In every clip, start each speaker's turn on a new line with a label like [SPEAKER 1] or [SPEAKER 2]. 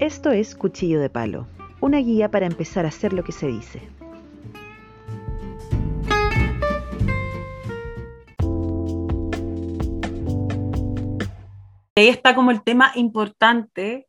[SPEAKER 1] Esto es Cuchillo de Palo, una guía para empezar a hacer lo que se dice.
[SPEAKER 2] Ahí está como el tema importante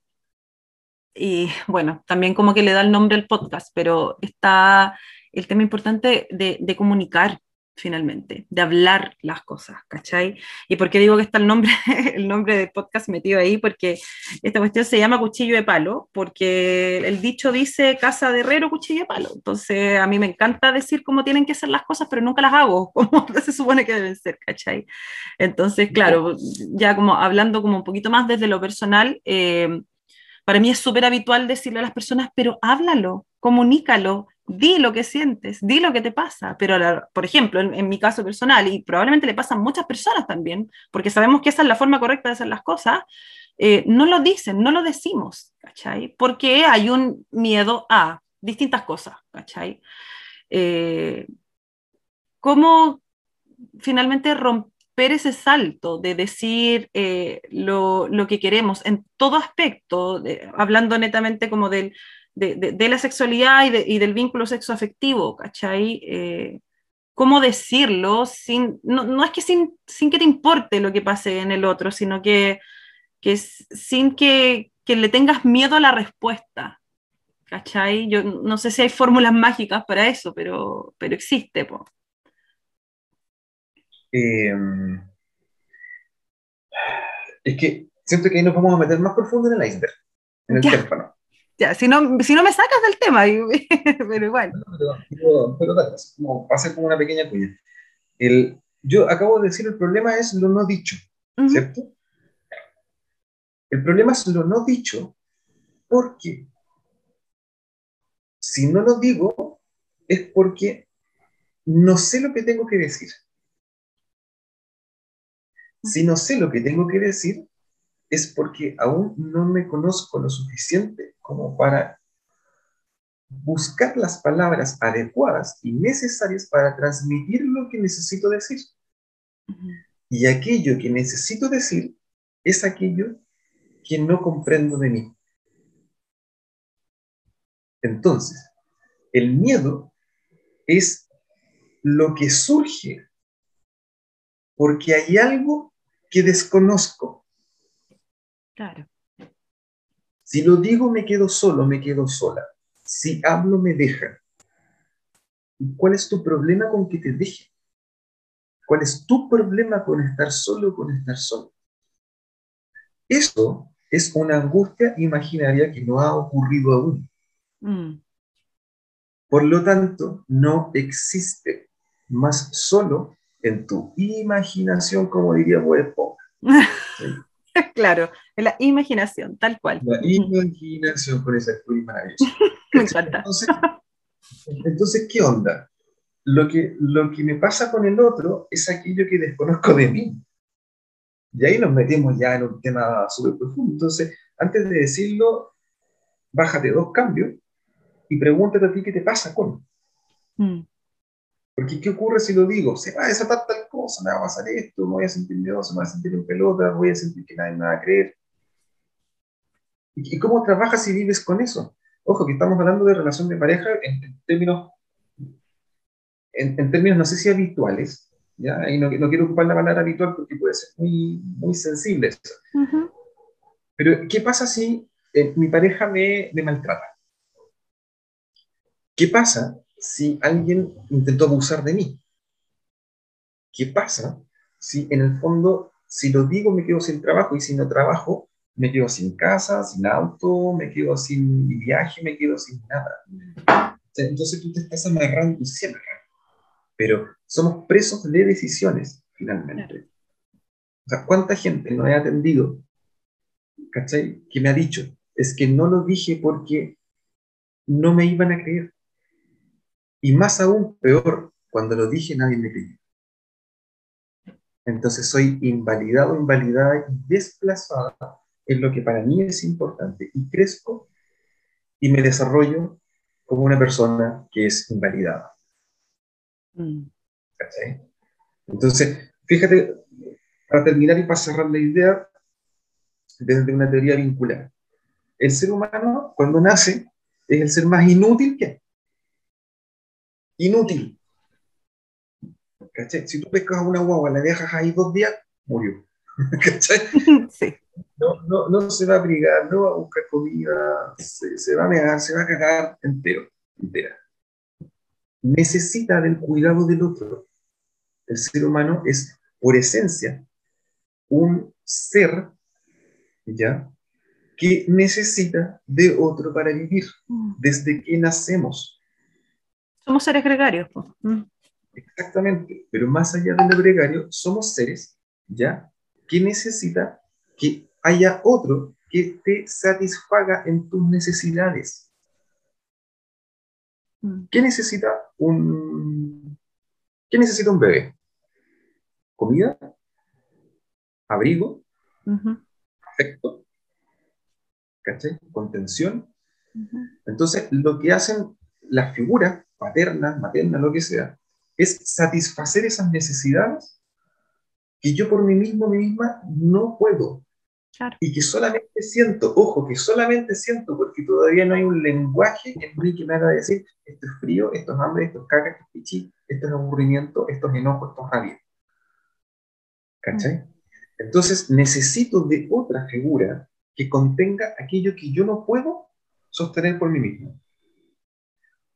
[SPEAKER 2] y bueno, también como que le da el nombre al podcast, pero está el tema importante de, de comunicar, finalmente, de hablar las cosas, ¿cachai? ¿Y por qué digo que está el nombre, el nombre del podcast metido ahí? Porque esta cuestión se llama cuchillo de palo, porque el dicho dice casa de herrero, cuchillo de palo. Entonces, a mí me encanta decir cómo tienen que ser las cosas, pero nunca las hago como se supone que deben ser, ¿cachai? Entonces, claro, ya como hablando como un poquito más desde lo personal, eh, para mí es súper habitual decirle a las personas, pero háblalo, comunícalo, di lo que sientes, di lo que te pasa. Pero, por ejemplo, en, mi caso personal, y probablemente le pasa a muchas personas también, porque sabemos que esa es la forma correcta de hacer las cosas, eh, no lo dicen, no lo decimos, ¿cachai? Porque hay un miedo a distintas cosas, ¿cachai? Eh, ¿Cómo finalmente romper ese salto de decir eh, lo, lo, que queremos en todo aspecto, hablando netamente como del de, la sexualidad y, del vínculo sexoafectivo, ¿cachai? Eh, ¿Cómo decirlo? Sin, no, es que sin, sin, que te importe lo que pase en el otro, sino que, que sin que, que, le tengas miedo a la respuesta, ¿cachai? Yo no sé si hay fórmulas mágicas para eso, pero, pero existe.
[SPEAKER 3] Em, es que siento que ahí nos vamos a meter más profundo en el iceberg, en el teléfono
[SPEAKER 2] si no, si no me sacas del tema, pero igual.
[SPEAKER 3] pero, pero, como, pasa como una pequeña cuña. El, yo acabo de decir, el problema es lo no dicho, ¿cierto? El problema es lo no dicho porque si no lo digo es porque no sé lo que tengo que decir. Si no sé lo que tengo que decir, es porque aún no me conozco lo suficiente como para buscar las palabras adecuadas y necesarias para transmitir lo que necesito decir. Y aquello que necesito decir es aquello que no comprendo de mí. Entonces, el miedo es lo que surge porque hay algo que desconozco
[SPEAKER 2] Claro.
[SPEAKER 3] Si lo digo, me quedo solo, me quedo sola. Si hablo, me deja. ¿Y cuál es tu problema con que te deje? ¿Cuál es tu problema con estar solo o con estar solo? Eso es una angustia imaginaria que no ha ocurrido aún. Mm. Por lo tanto, no existe más solo en tu imaginación, como diría Bob
[SPEAKER 2] claro, en la imaginación, tal cual.
[SPEAKER 3] La imaginación con esa actriz maravillosa. Me encanta. Entonces, ¿qué onda? Lo que, lo que me pasa con el otro es aquello que desconozco de mí. Y ahí nos metemos ya en un tema súper profundo. Entonces, antes de decirlo, bájate dos cambios y pregúntate a ti qué te pasa con. Mm. Porque ¿qué ocurre si lo digo? Se va a desatar tal cosa, me va a pasar esto, me voy a sentir miedoso, me voy a sentir en pelota, voy a sentir que nadie me va a creer. ¿Y, cómo trabajas si vives con eso? Ojo, que estamos hablando de relación de pareja en, términos, en, términos, no sé si habituales, ¿ya? Y no, no, quiero ocupar la palabra habitual porque puede ser muy, muy sensible eso. Pero, ¿qué pasa si eh, mi pareja me, me maltrata? ¿Qué pasa si alguien intentó abusar de mí? ¿Qué pasa si en el fondo, si lo digo, me quedo sin trabajo y si no trabajo, me quedo sin casa, sin auto, me quedo sin viaje, me quedo sin nada? Entonces tú te estás amarrando, siempre, pero somos presos de decisiones, finalmente. O sea, ¿cuánta gente no he atendido, ¿cachai? Que me ha dicho, es que no lo dije porque no me iban a creer. Y más aún, peor, cuando lo dije nadie me creyó. Entonces soy invalidado, invalidada y desplazada en lo que para mí es importante. Y crezco y me desarrollo como una persona que es invalidada. Mm. Entonces, fíjate, para terminar y para cerrar la idea, desde una teoría vincular. el ser humano cuando nace es el ser más inútil que hay. Inútil. ¿Cachai? Si tú pescas a una guagua, la dejas ahí dos días, murió. ¿Cachai? Sí. No, no, no, se va a abrigar, no va a buscar comida, se, se va a negar, se va a cagar entero, entera. Necesita del cuidado del otro. El ser humano es, por esencia, un ser, ¿ya? Que necesita de otro para vivir, mm. desde que nacemos.
[SPEAKER 2] Somos seres gregarios.
[SPEAKER 3] Mm. Exactamente, pero más allá de lo gregario, somos seres, ¿ya? Que necesita que haya otro que te satisfaga en tus necesidades. Mm. ¿Qué necesita un, ¿qué necesita un bebé? ¿Comida? ¿Abrigo? ¿Afecto? ¿Caché? ¿Contención? Entonces, lo que hacen las figuras paternas, maternas, lo que sea, es satisfacer esas necesidades que yo por mí mismo, mí misma, no puedo. Y que solamente siento, ojo, que solamente siento porque todavía no hay un lenguaje en mí que me haga decir esto es frío, esto es hambre, esto es caca, esto es pichi, esto es aburrimiento, esto es enojo, esto es rabia. ¿Cachai? Mm. Entonces necesito de otra figura que contenga aquello que yo no puedo sostener por mí mismo.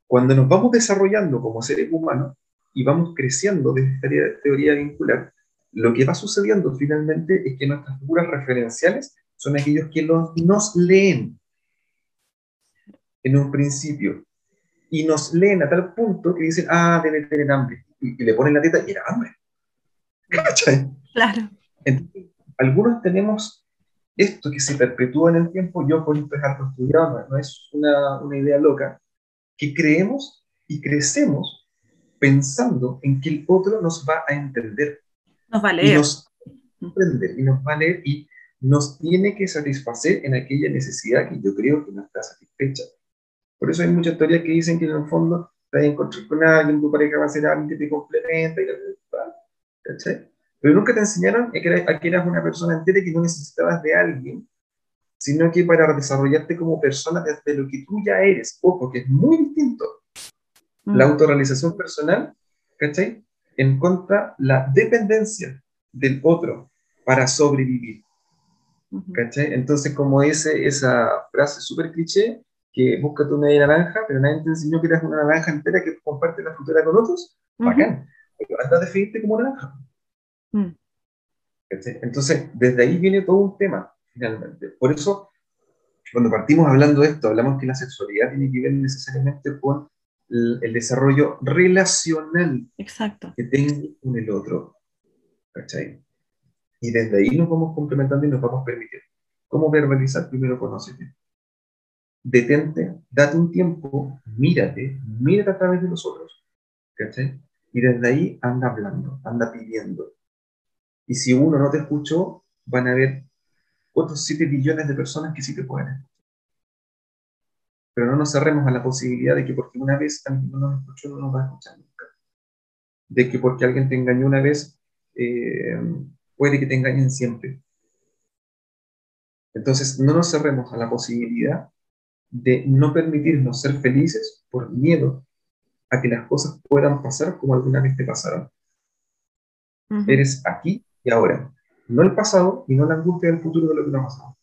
[SPEAKER 3] Cuando nos vamos desarrollando como seres humanos y vamos creciendo de esta teoría vincular, lo que va sucediendo finalmente es que nuestras figuras referenciales son aquellos que nos leen en un principio y nos leen a tal punto que dicen, ah, debe tener hambre, y, le ponen la teta y era hambre. ¿Cachai?
[SPEAKER 2] Claro.
[SPEAKER 3] Entonces, algunos tenemos esto que se perpetúa en el tiempo, yo por esto es algo estudiado, no, es una, una idea loca, que creemos y crecemos pensando en que el otro nos va a entender.
[SPEAKER 2] Nos va a leer.
[SPEAKER 3] Y nos y nos va a leer y nos tiene que satisfacer en aquella necesidad que yo creo que no está satisfecha. Por eso hay muchas teorías que dicen que en el fondo te vas a encontrar con alguien, tu pareja va a ser alguien que te complementa, y ¿cachai? Pero nunca te enseñaron a que, eras, una persona entera y que no necesitabas de alguien, sino que para desarrollarte como persona desde lo que tú ya eres, ojo, que es muy distinto. La mm. autorrealización personal, ¿cachai? en contra la dependencia del otro para sobrevivir. ¿Cachai? Entonces, como dice esa frase súper cliché, que búscate una naranja, pero nadie te enseñó que eres una naranja entera que comparte la fruta con otros, bacán. Pero anda a definirte como naranja. Mm. Entonces, desde ahí viene todo un tema, finalmente. Por eso, cuando partimos hablando de esto, hablamos que la sexualidad tiene que ver necesariamente con el, desarrollo relacional
[SPEAKER 2] Exacto.
[SPEAKER 3] que tengo con el otro. ¿Cachai? Y desde ahí nos vamos complementando y nos vamos permitiendo. ¿Cómo verbalizar? Primero conócete. Detente, date un tiempo, mírate, mírate a través de los otros. ¿Cachai? Y desde ahí anda hablando, anda pidiendo. Y si uno no te escuchó, van a haber otros 7 billones de personas que sí te pueden pero no nos cerremos a la posibilidad de que porque una vez alguien no nos escuchó, no nos va a escuchar nunca. De que porque alguien te engañó una vez, eh, puede que te engañen siempre. Entonces, no nos cerremos a la posibilidad de no permitirnos ser felices por miedo a que las cosas puedan pasar como alguna vez te pasaron. Eres aquí y ahora, no el pasado y no la angustia del futuro de lo que no ha pasado.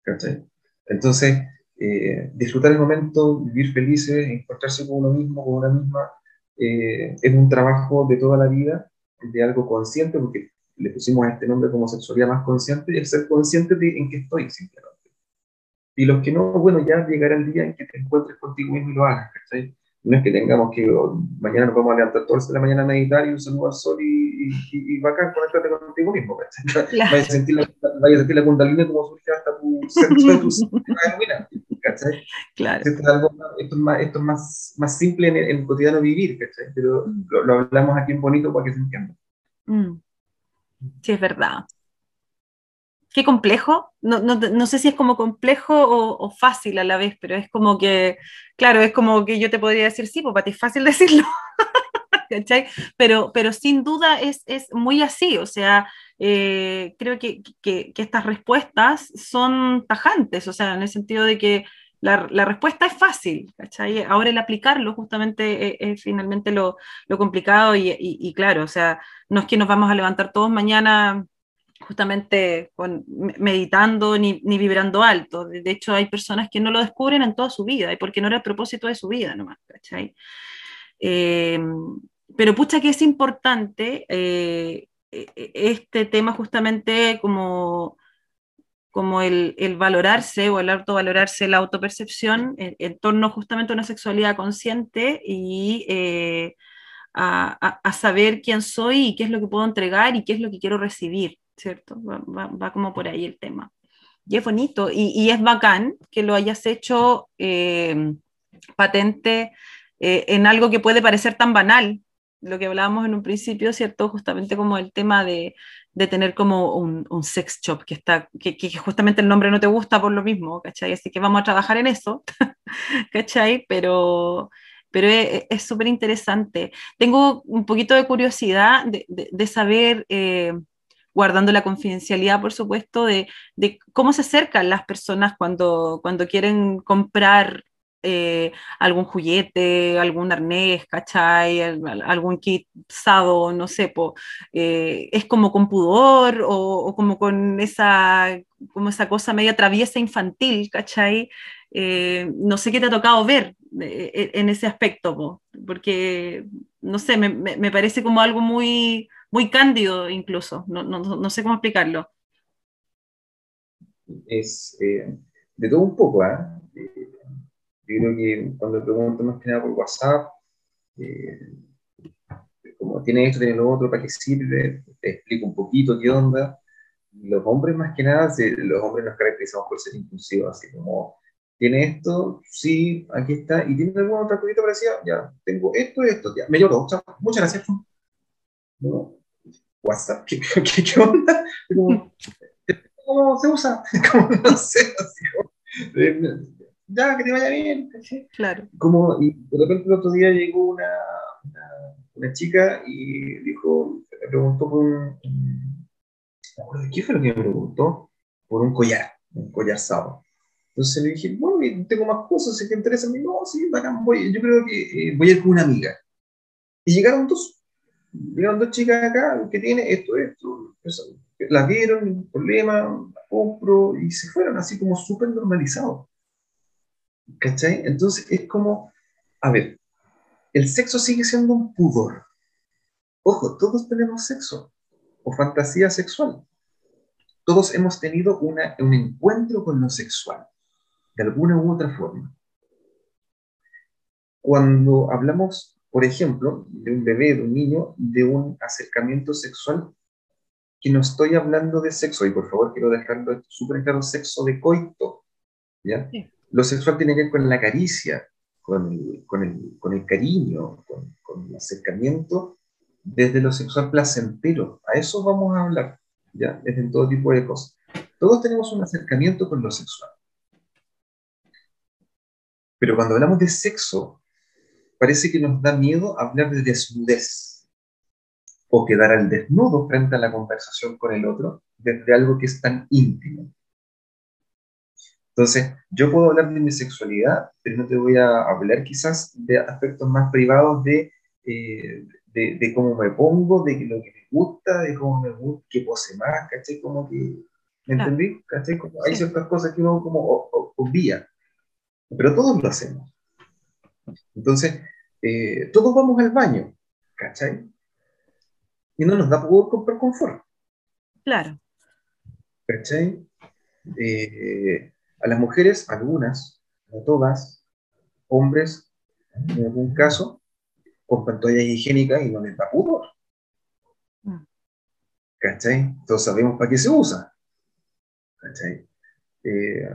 [SPEAKER 3] ¿Cachai? Entonces, eh, disfrutar el momento, vivir felices, encontrarse con uno mismo, con una misma, eh, es un trabajo de toda la vida, de algo consciente, porque le pusimos a este nombre como sexualidad más consciente, y es ser consciente de en qué estoy, simplemente. Y los que no, bueno, ya llegará el día en que te encuentres contigo mismo y lo hagas, ¿cachai? No es que tengamos que oh, mañana nos vamos a levantar todas la mañana a meditar y un saludo al sol y, y, y bacán, conectarte contigo mismo. Claro. Vaya, a sentir la, vaya a sentir la como surge hasta tu centro de tu ¿cachai?
[SPEAKER 2] Claro.
[SPEAKER 3] Esto es, algo, esto es, más, esto es más, más simple en el, en el, cotidiano vivir, ¿cachai? Pero mm. lo, lo, hablamos aquí en bonito para que se entienda.
[SPEAKER 2] Mm. Sí, es verdad qué complejo. No, no, no, sé si es como complejo o, fácil a la vez, pero es como que, claro, es como que yo te podría decir, sí, pues para ti es fácil decirlo. Pero, pero sin duda es, es muy así, o sea, eh, creo que, que, estas respuestas son tajantes, o sea, en el sentido de que la, la respuesta es fácil, ¿cachai? Ahora el aplicarlo justamente es, finalmente lo, lo complicado y, y, claro, o sea, no es que nos vamos a levantar todos mañana justamente meditando ni, ni, vibrando alto. De hecho, hay personas que no lo descubren en toda su vida, porque no era el propósito de su vida nomás, ¿cachai? Eh, pero pucha que es importante eh, e, e, este tema justamente como, como el, el, valorarse o el autovalorarse, la autopercepción en, torno justamente a una sexualidad consciente y eh, a, a, saber quién soy y qué es lo que puedo entregar y qué es lo que quiero recibir, ¿cierto? Va, va, va como por ahí el tema. Y es bonito y, y es bacán que lo hayas hecho eh, patente eh, en algo que puede parecer tan banal, lo que hablábamos en un principio, ¿cierto? Justamente como el tema de, de tener como un, un, sex shop, que, está, que, que, justamente el nombre no te gusta por lo mismo, ¿cachai? Así que vamos a trabajar en eso, ¿cachai? Pero, pero es súper interesante. Tengo un poquito de curiosidad de, de, de saber, eh, guardando la confidencialidad, por supuesto, de, de, cómo se acercan las personas cuando, cuando quieren comprar eh, algún juguete, algún arnés, ¿cachai? algún kit sado, no sé, eh, es como con pudor o, como con esa, como esa cosa media traviesa infantil, ¿cachai? Eh, no sé qué te ha tocado ver eh, eh, en ese aspecto, po, porque, no sé, me, parece como algo muy, muy cándido incluso, no, no, sé cómo explicarlo.
[SPEAKER 3] Es de todo un poco, ¿eh? Yo creo que cuando pregunto más que nada por WhatsApp, eh, como tiene esto, tiene lo otro, ¿para qué sirve? Te explico un poquito qué onda. Los hombres más que nada, los hombres nos caracterizamos por ser impulsivos, así como, tiene esto, sí, aquí está, y tiene alguna otra cosita parecida, ya, tengo esto y esto, ya, me lloro, chao, muchas gracias. No, WhatsApp, ¿qué, onda? ¿Cómo se usa? Como, no sé, así como, ya, que te vaya bien.
[SPEAKER 2] Claro.
[SPEAKER 3] Como, y de repente el otro día llegó una, una, una chica y dijo, me preguntó por un, ¿qué fue lo que me preguntó? Por un collar, un collar sábado. Entonces le dije, bueno, tengo más cosas, si te interesa a mí, no, sí, bacán, voy, yo creo que eh, voy a ir con una amiga. Y llegaron dos, llegaron dos chicas acá que tiene esto, esto, eso, las vieron, problema, la compro y se fueron así como súper normalizados. ¿Cachai? Entonces es como, a ver, el sexo sigue siendo un pudor. Ojo, todos tenemos sexo o fantasía sexual. Todos hemos tenido una, un encuentro con lo sexual, de alguna u otra forma. Cuando hablamos, por ejemplo, de un bebé, de un niño, de un acercamiento sexual, que no estoy hablando de sexo, y por favor quiero dejarlo súper claro, sexo de coito, ¿ya? Sí lo sexual tiene que ver con la caricia, con el, cariño, con, con, el acercamiento desde lo sexual placentero. A eso vamos a hablar, ¿ya? Desde todo tipo de cosas. Todos tenemos un acercamiento con lo sexual. Pero cuando hablamos de sexo, parece que nos da miedo hablar de desnudez o quedar al desnudo frente a la conversación con el otro desde algo que es tan íntimo. Entonces, yo puedo hablar de mi sexualidad, pero no te voy a hablar quizás de aspectos más privados de, eh, de, de, cómo me pongo, de lo que me gusta, de cómo me gusta, qué pose más, ¿cachai? Como que, ¿me entendí? ¿Cachai? Como hay ciertas cosas que uno como obvia, pero todos lo hacemos. Entonces, eh, todos vamos al baño, ¿cachai? Y no nos da por comprar confort.
[SPEAKER 2] Claro.
[SPEAKER 3] ¿Cachai? Eh, a las mujeres, algunas, no todas, hombres, en algún caso, con pantallas higiénicas y no les da pudor. ¿Cachai? Todos sabemos para qué se usa. ¿Cachai? Eh,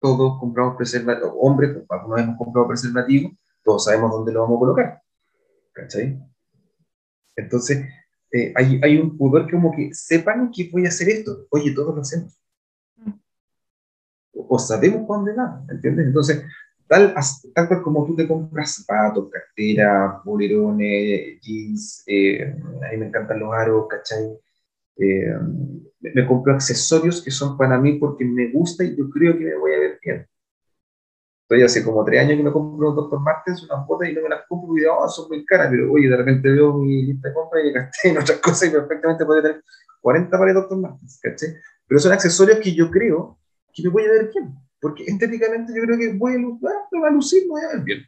[SPEAKER 3] todos compramos preservativos, hombres, algunos hemos comprado preservativos, todos sabemos dónde lo vamos a colocar. ¿Cachai? Entonces, eh, hay, hay un pudor que como que sepan que voy a hacer esto. Oye, todos lo hacemos o sabemos para dónde va, ¿entiendes? Entonces, tal, tal cual como tú te compras zapatos, cartera, bolerones, jeans, eh, a mí me encantan los aros, ¿cachai? Eh, me, compro accesorios que son para mí porque me gusta y yo creo que me voy a ver bien. Estoy hace como tres años que me compro un Dr. Martens, unas botas y no me las compro y oh, son muy caras, pero oye, de repente veo mi lista de compras y me gasté en otras cosas y perfectamente podría tener 40 pares de Dr. Martens, ¿cachai? Pero son accesorios que yo creo que me voy a ver bien, porque estéticamente yo creo que voy a, lucir, me voy a ver bien,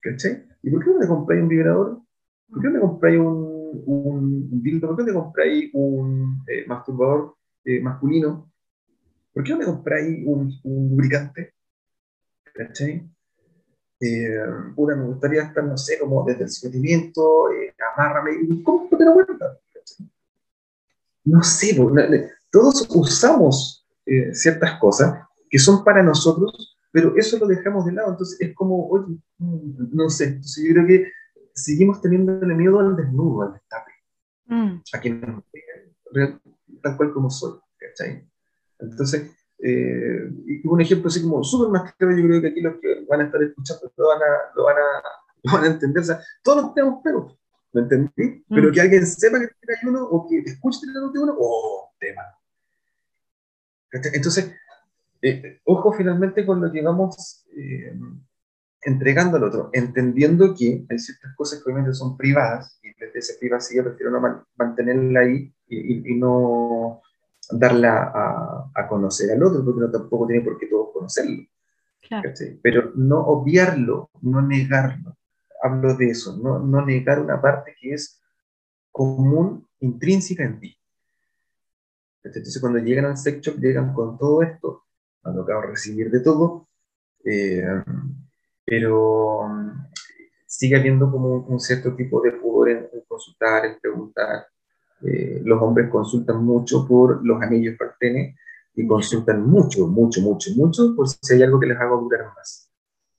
[SPEAKER 3] ¿cachai? ¿Y por qué no me compráis un vibrador? ¿Por qué no me compráis un, dildo? ¿Por qué no me compráis un eh, masturbador eh, masculino? ¿Por qué no me compráis un, lubricante? ¿Cachai? Eh, me gustaría estar, no sé, como desde el sometimiento, eh, amárrame, ¿cómo te lo cuenta? No sé, todos usamos eh, ciertas cosas que son para nosotros, pero eso lo dejamos de lado, entonces es como, oye, mm, no sé, entonces yo creo que seguimos teniendo miedo al desnudo, al destape, mm. a que nos tal cual como soy, ¿cachai? Entonces, eh, y un ejemplo así como súper más claro, yo creo que aquí los que van a estar escuchando lo van a, lo van a, lo van a entender. O sea, todos tenemos pelos, ¿me entendí? Pero mm. que alguien sepa que hay uno o que escuche tener de uno, ¡oh, tema! Entonces, eh, ojo finalmente con lo que vamos eh, entregando al otro, entendiendo que hay ciertas cosas que obviamente son privadas, y desde esa privacidad prefiero no mantenerla ahí y, y no darla a, a, conocer al otro, porque no tampoco tiene por qué todos conocerlo. Pero no obviarlo, no negarlo. Hablo de eso, no, no negar una parte que es común, intrínseca en ti. Entonces, cuando llegan al sex shop, llegan con todo esto, acabo de recibir de todo, eh, pero um, sigue habiendo como un, cierto tipo de pudor en, en consultar, en preguntar, eh, los hombres consultan mucho por los anillos para el y consultan mucho, mucho, mucho, mucho por si hay algo que les haga durar más.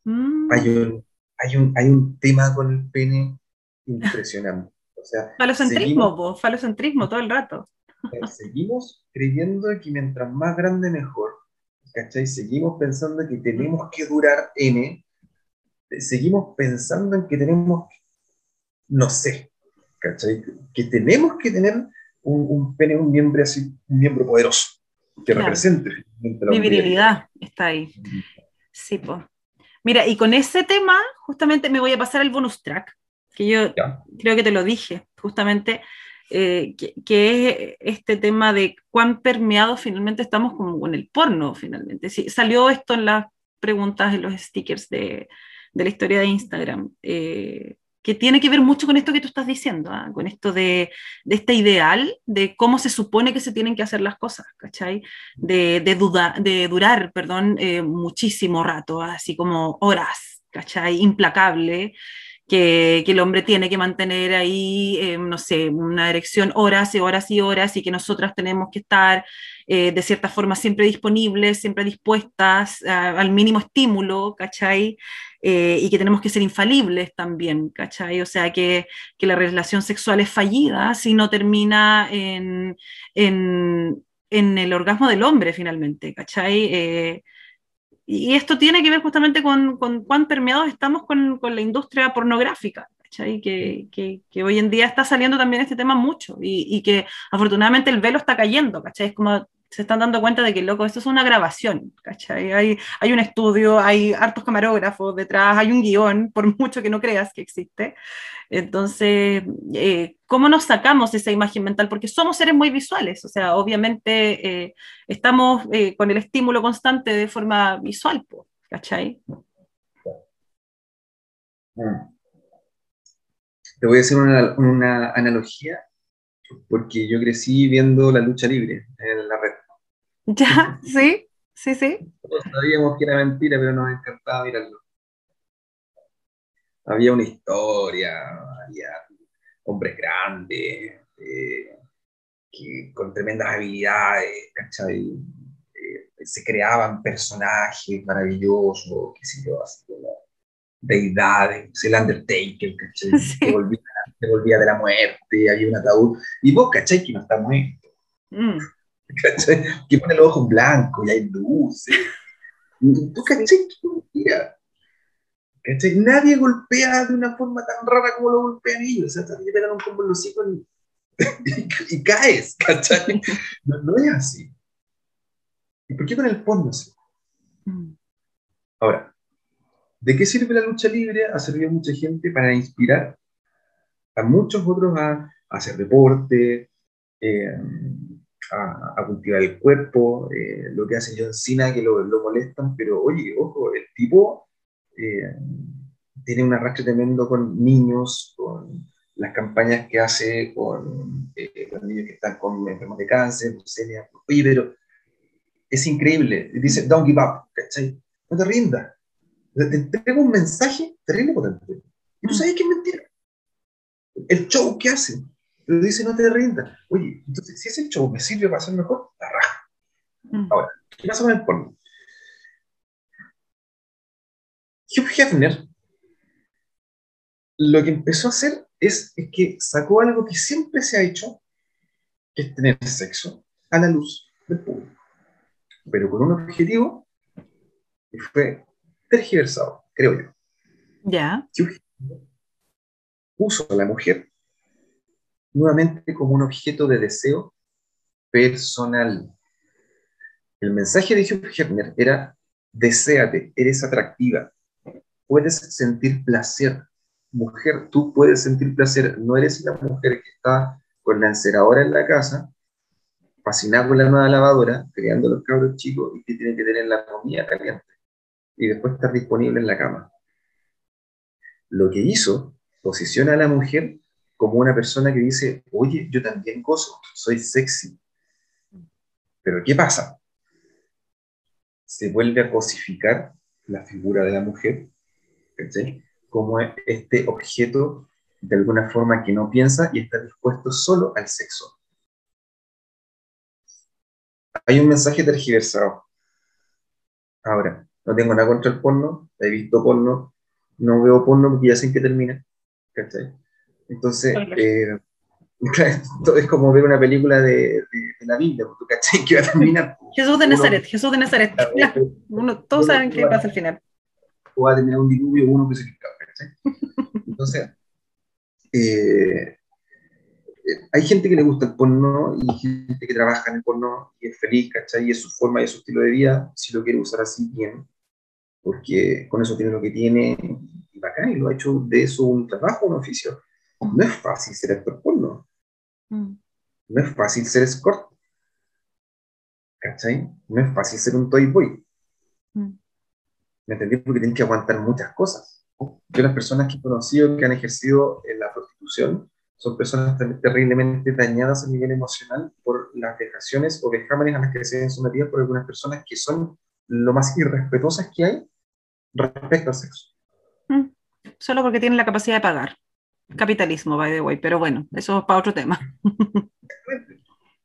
[SPEAKER 3] Mm. Hay, un, hay, un, hay un tema con el pene impresionante. O sea,
[SPEAKER 2] falocentrismo, falocentrismo todo el rato.
[SPEAKER 3] Seguimos creyendo que mientras más grande mejor. ¿Cachai? Seguimos pensando que tenemos que durar N. Seguimos pensando en que tenemos, no sé, ¿cachai? Que tenemos que tener un, un pene, un miembro así, un miembro poderoso, que represente.
[SPEAKER 2] Mi virilidad está ahí. Sí, pues. Mira, y con ese tema, justamente me voy a pasar al bonus track, que yo creo que te lo dije, justamente, eh, que, es este tema de cuán permeado finalmente estamos como con el porno, finalmente. Sí, salió esto en las preguntas, en los stickers de, de la historia de Instagram. Eh, que tiene que ver mucho con esto que tú estás diciendo, ¿ah? con esto de, de, este ideal de cómo se supone que se tienen que hacer las cosas, ¿cachai? De, de, de durar, perdón, eh, muchísimo rato, así como horas, ¿cachai? Implacable. Que, el hombre tiene que mantener ahí, eh, no sé, una erección horas y horas y horas y que nosotras tenemos que estar eh, de cierta forma siempre disponibles, siempre dispuestas al mínimo estímulo, ¿cachai? Eh, y que tenemos que ser infalibles también, ¿cachai? O sea, que, que la relación sexual es fallida si no termina en, en, en el orgasmo del hombre finalmente, ¿cachai? Y esto tiene que ver justamente con, con cuán permeados estamos con, con la industria pornográfica. Que, que, que, hoy en día está saliendo también este tema mucho y, y, que afortunadamente el velo está cayendo, ¿cachai? Es como se están dando cuenta de que, loco, esto es una grabación, ¿cachai? Hay, hay un estudio, hay hartos camarógrafos detrás, hay un guion, por mucho que no creas que existe. Entonces, eh, ¿cómo nos sacamos esa imagen mental? Porque somos seres muy visuales, o sea, obviamente eh, estamos eh, con el estímulo constante de forma visual, ¿cachai?
[SPEAKER 3] Mm. Te voy a hacer una, una analogía porque yo crecí viendo la lucha libre en la red.
[SPEAKER 2] Ya, sí, sí, sí.
[SPEAKER 3] Todos sabíamos que era mentira, pero nos encantaba mirarlo. Había una historia, había hombres grandes, eh, que, con tremendas habilidades, ¿cachai? Eh, se creaban personajes maravillosos, qué sé yo, así como deidades, el Undertaker, ¿cachai? Sí. volvía se volvía de la muerte, había un ataúd, y vos, ¿cachai? Que no está muerto. Mm. ¿Cachai? Que pone los ojos blancos y hay luces. ¿Tú, cachai? Mira. ¿Cachai? Nadie golpea de una forma tan rara como lo golpean ellos. O sea, también pegan un combo en los hijos y, y, caes, ¿cachai? No, no, es así. ¿Y por qué con el porno así? Ahora, ¿de qué sirve la lucha libre? Ha servido a mucha gente para inspirar a muchos otros a, hacer deporte, eh, a, cultivar el cuerpo, eh, lo que hace John Cena que lo, lo, molestan, pero oye, ojo, el tipo eh, tiene un arrastre tremendo con niños, con las campañas que hace con los niños que están con enfermos de cáncer, leucemia, oye, pero es increíble, dice, don't give up, ¿cachai? No te rindas. Te entrega un mensaje terrible potente. Y tú sabes que es mentira. El show que hace, pero dice no te rindas. Oye, entonces, si ese show me sirve para ser mejor, la raja. Mm. Ahora, ¿qué pasa con el porno? Hugh Hefner lo que empezó a hacer es, es, que sacó algo que siempre se ha hecho, que es tener sexo a la luz del público, pero con un objetivo que fue tergiversado, creo yo.
[SPEAKER 2] Ya.
[SPEAKER 3] Hugh puso a la mujer nuevamente como un objeto de deseo personal. El mensaje de Hugh Hefner era, deséate, eres atractiva, puedes sentir placer. Mujer, tú puedes sentir placer, no eres la mujer que está con la enceradora en la casa, fascinada con la nueva lavadora, creando los cabros chicos y que tiene que tener la comida caliente y después estar disponible en la cama. Lo que hizo, posiciona a la mujer como una persona que dice, oye, yo también gozo, soy sexy. Pero ¿qué pasa? Se vuelve a cosificar la figura de la mujer como este objeto de alguna forma que no piensa y está dispuesto solo al sexo. Hay un mensaje tergiversado. Ahora, no tengo nada contra el porno, he visto porno, no veo porno porque ya sé qué termina. ¿cachai? Entonces, eh, es como ver una película de, la Biblia, ¿tú cachai? Que va a terminar.
[SPEAKER 2] Jesús de Nazaret, Jesús de Nazaret. uno, todos saben qué pasa al final.
[SPEAKER 3] O va a terminar un diluvio uno que se ¿cachai? Entonces, eh, hay gente que le gusta el porno y gente que trabaja en el porno y es feliz, ¿cachai? Y es su forma y es su estilo de vida, si lo quiere usar así, bien, porque con eso tiene lo que tiene y bacán, y lo ha hecho de eso un trabajo, un oficio. No es fácil ser actor porno. Mm. No es fácil ser escort. ¿Cachai? No es fácil ser un toy boy. Mm. ¿Me entendí? Porque tienes que aguantar muchas cosas. Yo las personas que he conocido que han ejercido en la prostitución son personas terriblemente dañadas a nivel emocional por las vejaciones o vejámenes a las que se ven sometidas por algunas personas que son lo más irrespetuosas que hay respecto al sexo.
[SPEAKER 2] Mm. Solo porque tienen la capacidad de pagar. Capitalismo, by the way, pero bueno, eso es para otro tema.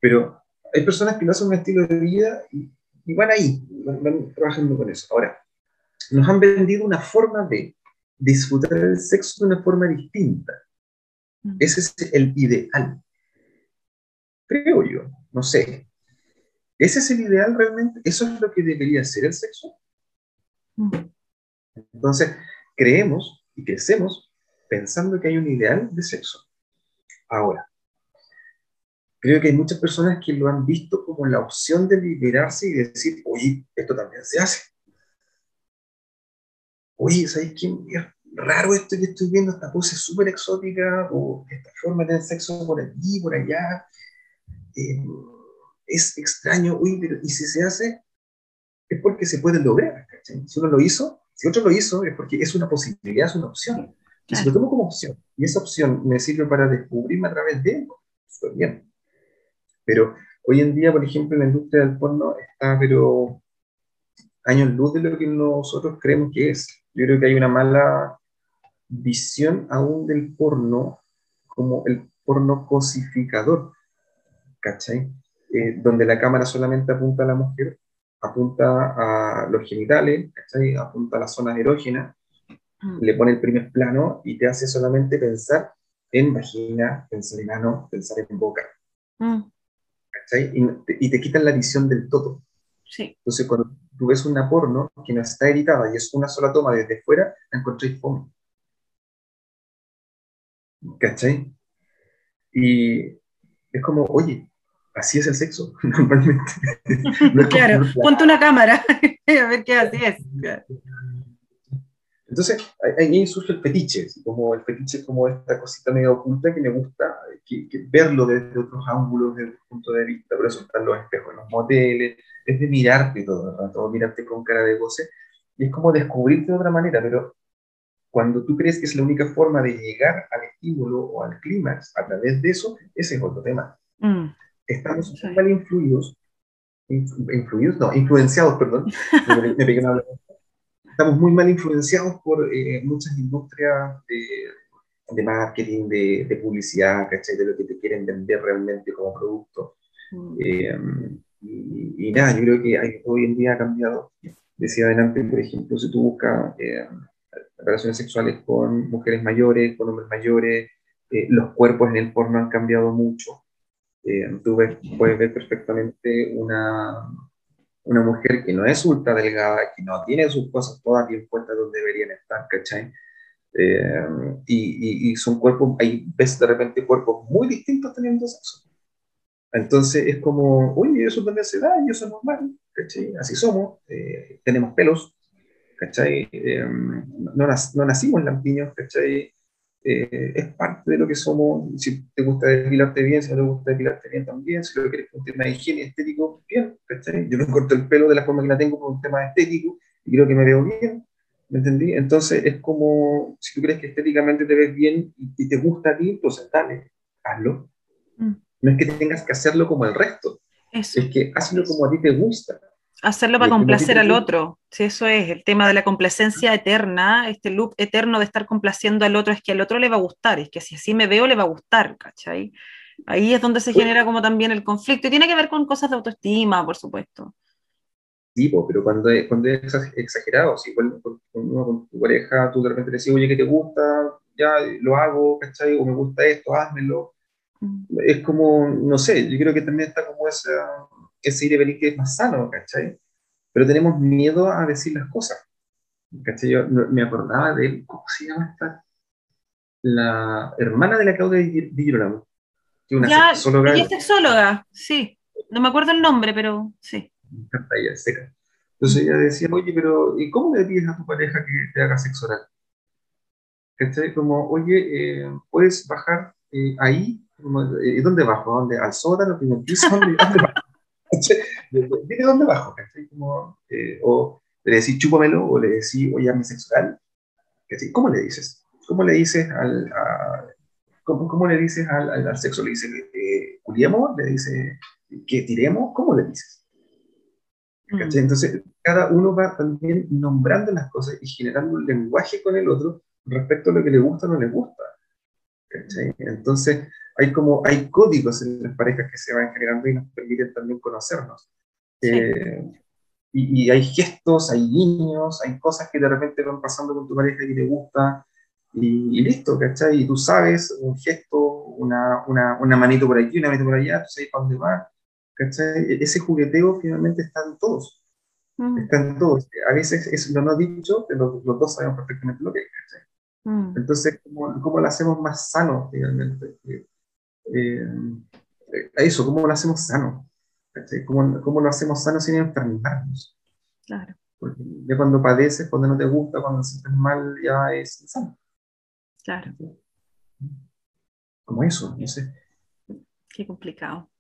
[SPEAKER 3] pero hay personas que lo hacen un estilo de vida y, van ahí, van, trabajando con eso. Ahora, nos han vendido una forma de disfrutar el sexo de una forma distinta. Mm. Ese es el ideal. Creo yo, no sé. ¿Ese es el ideal realmente? ¿Eso es lo que debería ser el sexo? Mm. Entonces, creemos y crecemos pensando que hay un ideal de sexo. Ahora, creo que hay muchas personas que lo han visto como la opción de liberarse y decir, oye, esto también se hace. Oye, ¿sabes qué? Es raro esto que estoy viendo, esta pose súper exótica, o esta forma de tener sexo por aquí, por allá. Eh, es extraño, uy, pero ¿y si se hace? Es porque se puede lograr. Si uno lo hizo, si otro lo hizo, es porque es una posibilidad, es una opción. Y si lo tomo como opción, y esa opción me sirve para descubrirme a través de súper bien. Pero hoy en día, por ejemplo, la industria del porno está, pero años luz de lo que nosotros creemos que es. Yo creo que hay una mala visión aún del porno como el porno cosificador, ¿cachai? Eh, donde la cámara solamente apunta a la mujer, apunta a los genitales, ¿cachai? Apunta a las zonas erógenas. Le pone el primer plano y te hace solamente pensar en vagina, pensar en ano, pensar en boca. Mm. Y, te, quitan la visión del todo.
[SPEAKER 2] Sí.
[SPEAKER 3] Entonces, cuando tú ves una porno que no está editada y es una sola toma desde fuera, la encontré fome. ¿Cachai? Y es como, oye, así es el sexo, normalmente.
[SPEAKER 2] claro, ponte una cámara, a ver qué así es.
[SPEAKER 3] Entonces, ahí surge el fetiche, como el fetiche como esta cosita medio oculta que me gusta que, verlo desde otros ángulos, desde otro punto de vista, por eso están los espejos en los moteles, es de mirarte todo el rato, mirarte con cara de goce, y es como descubrirte de otra manera, pero cuando tú crees que es la única forma de llegar al estímulo o al clímax a través de eso, ese es otro tema. Mm. Estamos mal influidos, influidos, no, influenciados, perdón, me, me pegué una estamos muy mal influenciados por eh, muchas industrias de, de marketing, de, de, publicidad, ¿cachai? De lo que te quieren vender realmente como producto. Mm. Eh, y, nada, yo creo que hoy en día ha cambiado. Decía adelante, por ejemplo, si tú buscas eh, relaciones sexuales con mujeres mayores, con hombres mayores, los cuerpos en el porno han cambiado mucho. tú puedes ver perfectamente una, una mujer que no es ultra delgada, que no tiene sus cosas todas bien puestas donde deberían estar, ¿cachai? Eh, y, y, son cuerpos, hay veces de repente cuerpos muy distintos teniendo sexo. Entonces es como, oye, eso también se da, y eso es normal, ¿cachai? Así somos, eh, tenemos pelos, ¿cachai? Eh, no, no, nacimos lampiños, ¿cachai? Eh, es parte de lo que somos. Si te gusta depilarte bien, si no te gusta depilarte bien también, si lo quieres por un tema de higiene estético, bien, Yo me corto el pelo de la forma que la tengo por un tema estético y creo que me veo bien, ¿me entendí? Entonces es como, si tú crees que estéticamente te ves bien y, te gusta a ti, pues dale, hazlo. Mm. No es que tengas que hacerlo como el resto, es que hazlo como a ti te gusta.
[SPEAKER 2] Hacerlo para complacer al otro, si eso es el tema de la complacencia eterna, este loop eterno de estar complaciendo al otro, es que al otro le va a gustar, es que si así me veo le va a gustar, ¿cachai? Ahí es donde se genera como también el conflicto y tiene que ver con cosas de autoestima, por supuesto.
[SPEAKER 3] Sí, pero cuando es, cuando es exagerado, si con, con, tu pareja tú de repente le dices, oye, ¿qué te gusta? Ya lo hago, ¿cachai? O me gusta esto, házmelo. Mm. Es como, no sé, yo creo que también está como esa ese ir y venir que es más sano, ¿cachai? Pero tenemos miedo a decir las cosas. ¿Cachai? Yo me acordaba de él, ¿cómo se llama esta? La hermana de la Claudia Di Girolamo.
[SPEAKER 2] Que una ya, sexóloga. Ella es sexóloga, sí. No me acuerdo el nombre, pero sí.
[SPEAKER 3] Ella, seca. Entonces ella decía, oye, pero ¿y cómo le pides a tu pareja que te haga sexo oral? ¿Cachai? Como, oye, eh, ¿puedes bajar eh, ahí? ¿Y eh, ¿Dónde bajo? ¿Dónde? ¿Al sótano? ¿Dónde, dónde bajo? Dime dónde bajo, Como, eh, o le decís chúpamelo, o le decís, oye, mi sexual. ¿Cómo le dices? ¿Cómo le dices al, cómo, cómo, le dices al, al, sexo? ¿Le dices que culiemos? ¿Le dices que tiremos? ¿Cómo le dices? Mm. Entonces, cada uno va también nombrando las cosas y generando un lenguaje con el otro respecto a lo que le gusta o no le gusta. Entonces, hay como, hay códigos en las parejas que se van generando y nos permiten también conocernos. Eh, y, hay gestos, hay guiños, hay cosas que de repente van pasando con tu pareja y te gusta, y, listo, ¿cachai? Y tú sabes, un gesto, una, una, una, manito por aquí, una manito por allá, tú sabes para dónde va, ¿cachai? E-, ese jugueteo finalmente está en todos. Mm. Están todos. A veces es lo no dicho, pero los, dos sabemos perfectamente lo que es, ¿cachai? Mm. Entonces, ¿cómo, ¿cómo, lo hacemos más sano finalmente? Eh, a eso, cómo lo hacemos sano, ¿Cómo, ¿Cómo, lo hacemos sano sin enfermarnos. Claro. Porque ya cuando padeces, cuando no te gusta, cuando te sientes mal, ya es sano.
[SPEAKER 2] Claro.
[SPEAKER 3] Como eso, no sé.
[SPEAKER 2] Qué complicado.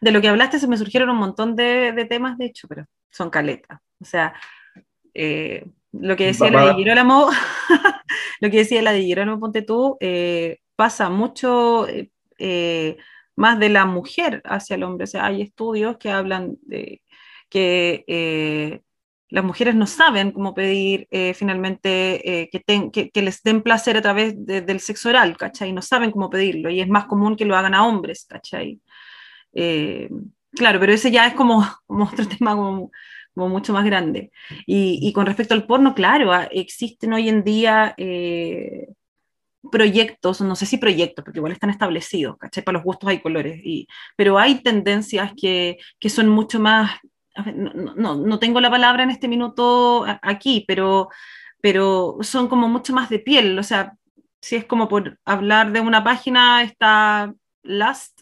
[SPEAKER 2] De lo que hablaste se me surgieron un montón de, de temas, de hecho, pero son caletas. O sea, eh, lo que decía la de Girolamo, lo que decía la de Girolamo, ponte tú, eh, pasa mucho, eh, eh, más de la mujer hacia el hombre. Hay estudios que hablan de que eh, las mujeres no saben cómo pedir eh, finalmente que, les den placer a través del sexo oral, ¿cachai? No saben cómo pedirlo y es más común que lo hagan a hombres, ¿cachai? claro, pero ese ya es como, como otro tema como, mucho más grande. Y, con respecto al porno, claro, existen hoy en día proyectos, no sé si proyectos, porque igual están establecidos, ¿cachai? Para los gustos hay colores, y, pero hay tendencias que, que son mucho más no, no, tengo la palabra en este minuto aquí, pero, pero son como mucho más de piel, o sea, si es como por hablar de una página, está Last,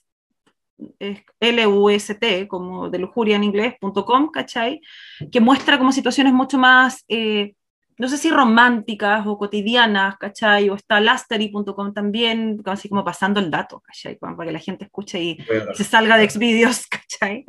[SPEAKER 2] L-U-S-T, como de lujuria en inglés.com, ¿cachai? Que muestra como situaciones mucho más eh, no sé si románticas o cotidianas, ¿cachai? O está lastery.com también, así como pasando el dato, ¿cachai? Para que la gente escuche y se salga de Xvideos, ¿cachai?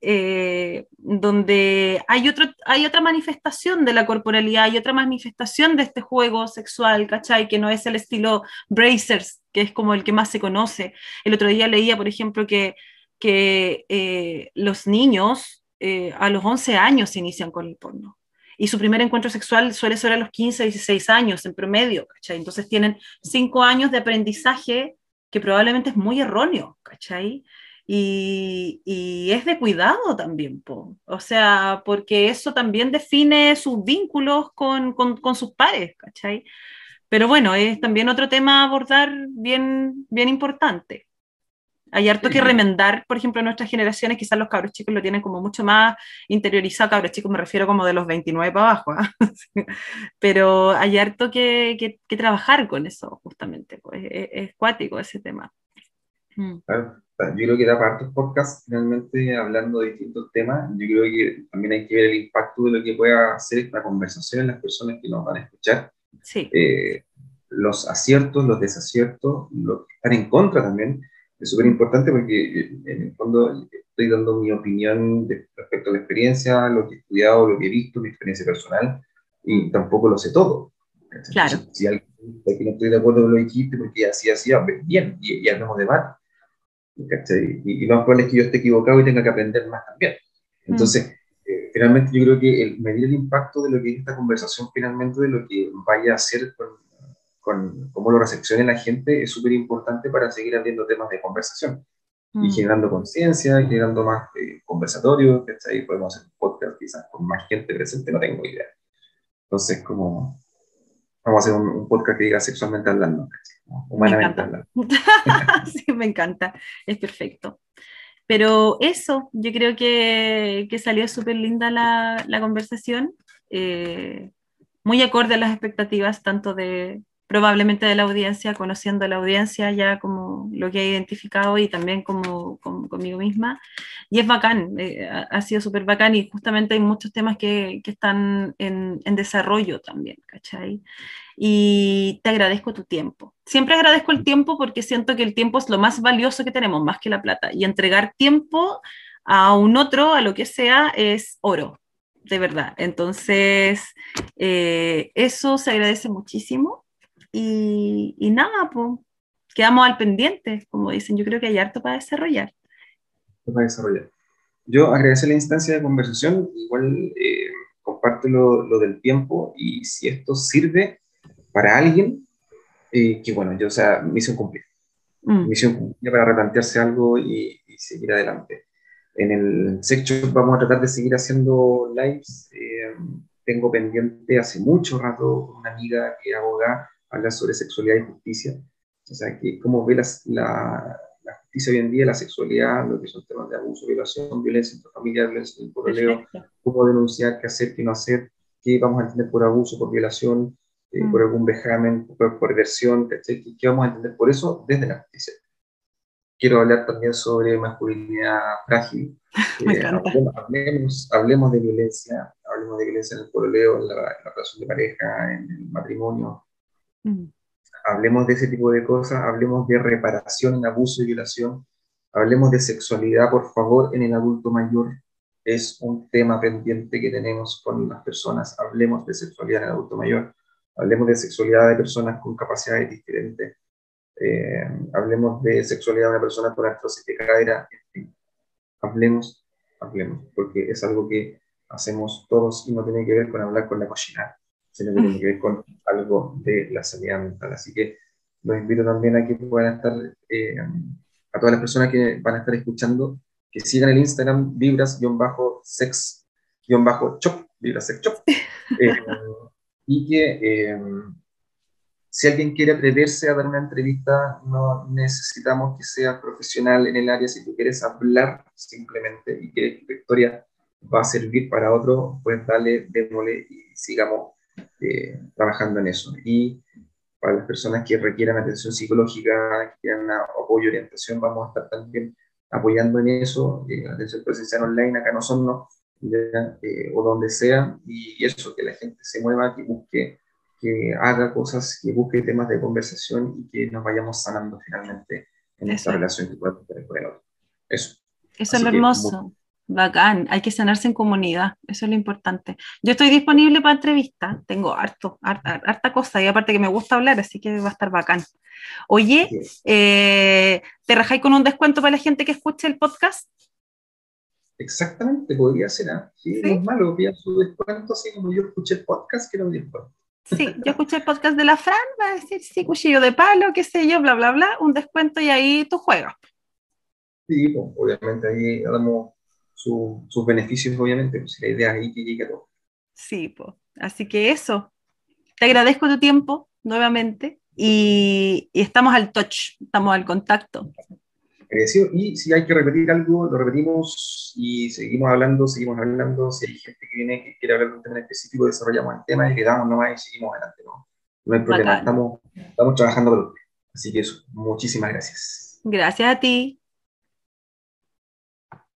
[SPEAKER 2] Eh, donde hay, otro, hay otra manifestación de la corporalidad, hay otra manifestación de este juego sexual, ¿cachai? Que no es el estilo Bracers, que es como el que más se conoce. El otro día leía, por ejemplo, que, que eh, los niños eh, a los 11 años se inician con el porno y su primer encuentro sexual suele ser a los 15, 16 años en promedio, ¿cachai? Entonces tienen cinco años de aprendizaje que probablemente es muy erróneo, ¿cachai? Y, es de cuidado también, po. o sea, porque eso también define sus vínculos con, con, con sus pares, ¿cachai? Pero bueno, es también otro tema a abordar bien, bien importante. Hay harto que remendar, por ejemplo, en nuestras generaciones, quizás los cabros chicos lo tienen como mucho más interiorizado, cabros chicos me refiero como de los 29 para abajo, ¿ah? pero hay harto que, que, trabajar con eso, justamente, pues es, cuático ese tema.
[SPEAKER 3] Mm. yo creo que da para estos podcasts, finalmente, hablando de distintos temas, yo creo que también hay que ver el impacto de lo que pueda hacer esta conversación en las personas que nos van a escuchar.
[SPEAKER 2] Sí.
[SPEAKER 3] Eh, los aciertos, los desaciertos, los que están en contra también, es súper importante porque eh, en el fondo estoy dando mi opinión respecto a la experiencia, lo que he estudiado, lo que he visto, mi experiencia personal, y tampoco lo sé todo.
[SPEAKER 2] Claro.
[SPEAKER 3] Si alguien que no estoy de acuerdo con lo que dijiste, porque así, así, bien, y, y hagamos debate. Y, y lo más probable es que yo esté equivocado y tenga que aprender más también. Entonces, mm. eh, finalmente yo creo que el medir el impacto de lo que es esta conversación, finalmente de lo que vaya a hacer con con cómo lo recepcione la gente es súper importante para seguir abriendo temas de conversación y mm. generando conciencia, generando más eh, conversatorios, ahí podemos hacer un podcast quizás con más gente presente, no tengo idea. Entonces, como vamos a hacer un, podcast que diga sexualmente hablando,
[SPEAKER 2] humanamente hablando. sí, me encanta, es perfecto. Pero eso, yo creo que, que salió súper linda la, la conversación, eh, muy acorde a las expectativas tanto de, probablemente de la audiencia, conociendo a la audiencia ya como lo que he identificado y también como, conmigo misma. Y es bacán, eh, ha, sido súper bacán y justamente hay muchos temas que, que están en, en, desarrollo también, ¿cachai? Y te agradezco tu tiempo. Siempre agradezco el tiempo porque siento que el tiempo es lo más valioso que tenemos, más que la plata. Y entregar tiempo a un otro, a lo que sea, es oro, de verdad. Entonces, eh, eso se agradece muchísimo. Y, nada, pues, quedamos al pendiente, como dicen. Yo creo que hay harto para desarrollar.
[SPEAKER 3] Para desarrollar. Yo agradecer la instancia de conversación, igual eh, comparto lo, del tiempo y si esto sirve para alguien, eh, que bueno, yo, o sea, misión cumplida. Mm. Misión cumplida para replantearse algo y, seguir adelante. En el Sex vamos a tratar de seguir haciendo lives. Eh, tengo pendiente hace mucho rato una amiga que es hablar sobre sexualidad y justicia. O sea, que cómo ve la, la, justicia hoy en día, la sexualidad, lo que son temas de abuso, violación, violencia intrafamiliar, violencia del cómo denunciar, qué hacer, qué no hacer, qué vamos a entender por abuso, por violación, eh, mm. por algún vejamen, por perversión, ¿qué, ¿qué vamos a entender por eso desde la justicia? Quiero hablar también sobre masculinidad frágil.
[SPEAKER 2] Eh,
[SPEAKER 3] hablemos, hablemos, de violencia, hablemos de violencia en el pololeo, en la, en la relación de pareja, en el matrimonio, Mm. Hablemos de ese tipo de cosas, hablemos de reparación en abuso y violación, hablemos de sexualidad, por favor, en el adulto mayor. Es un tema pendiente que tenemos con las personas. Hablemos de sexualidad en el adulto mayor, hablemos de sexualidad de personas con capacidades diferentes, eh, hablemos de sexualidad de una persona con artrosis de cadera, hablemos, hablemos, porque es algo que hacemos todos y no tiene que ver con hablar con la cocina sino que tiene que ver con algo de la sanidad mental. Así que los invito también a que puedan estar, eh, a todas las personas que van a estar escuchando, que sigan el Instagram vibras-sex-chop, vibras-sex-chop, eh, y que eh, si alguien quiere atreverse a dar una entrevista, no necesitamos que sea profesional en el área. Si tú quieres hablar simplemente y que tu historia va a servir para otro, pues dale, démosle y sigamos eh, trabajando en eso. Y para las personas que requieran atención psicológica, que quieran apoyo, orientación, vamos a estar también apoyando en eso, eh, atención presencial online, acá no son, ¿no? Eh, o donde sea, y eso, que la gente se mueva, que busque, que haga cosas, que busque temas de conversación y que nos vayamos sanando finalmente en esta relación que pueda tener con el otro. Eso.
[SPEAKER 2] Eso es lo hermoso. Bacán, hay que sanarse en comunidad, eso es lo importante. Yo estoy disponible para entrevistas, tengo harto, harta, cosa y aparte que me gusta hablar, así que va a estar bacán. Oye, eh, ¿te rajáis con un descuento para la gente que escuche el podcast?
[SPEAKER 3] Exactamente, podría ser, ¿ah? Sí, no es malo, pida su descuento, así como yo escuché el podcast, quiero un descuento.
[SPEAKER 2] Sí, yo escuché el podcast de la Fran, va a decir, sí, cuchillo de palo, qué sé yo, bla, bla, bla, un descuento y ahí tú juegas.
[SPEAKER 3] Sí, pues, obviamente ahí damos sus beneficios, obviamente, pues la idea es ahí que llegue a todo.
[SPEAKER 2] Sí, pues. Así que eso. Te agradezco tu tiempo nuevamente y, estamos al touch, estamos al contacto.
[SPEAKER 3] Y si hay que repetir algo, lo repetimos y seguimos hablando, seguimos hablando. Si hay gente que viene que quiere hablar de un tema específico, desarrollamos el tema y le damos nomás y seguimos adelante. No, no hay problema, estamos, estamos trabajando por. Así que eso, muchísimas gracias.
[SPEAKER 2] Gracias a ti.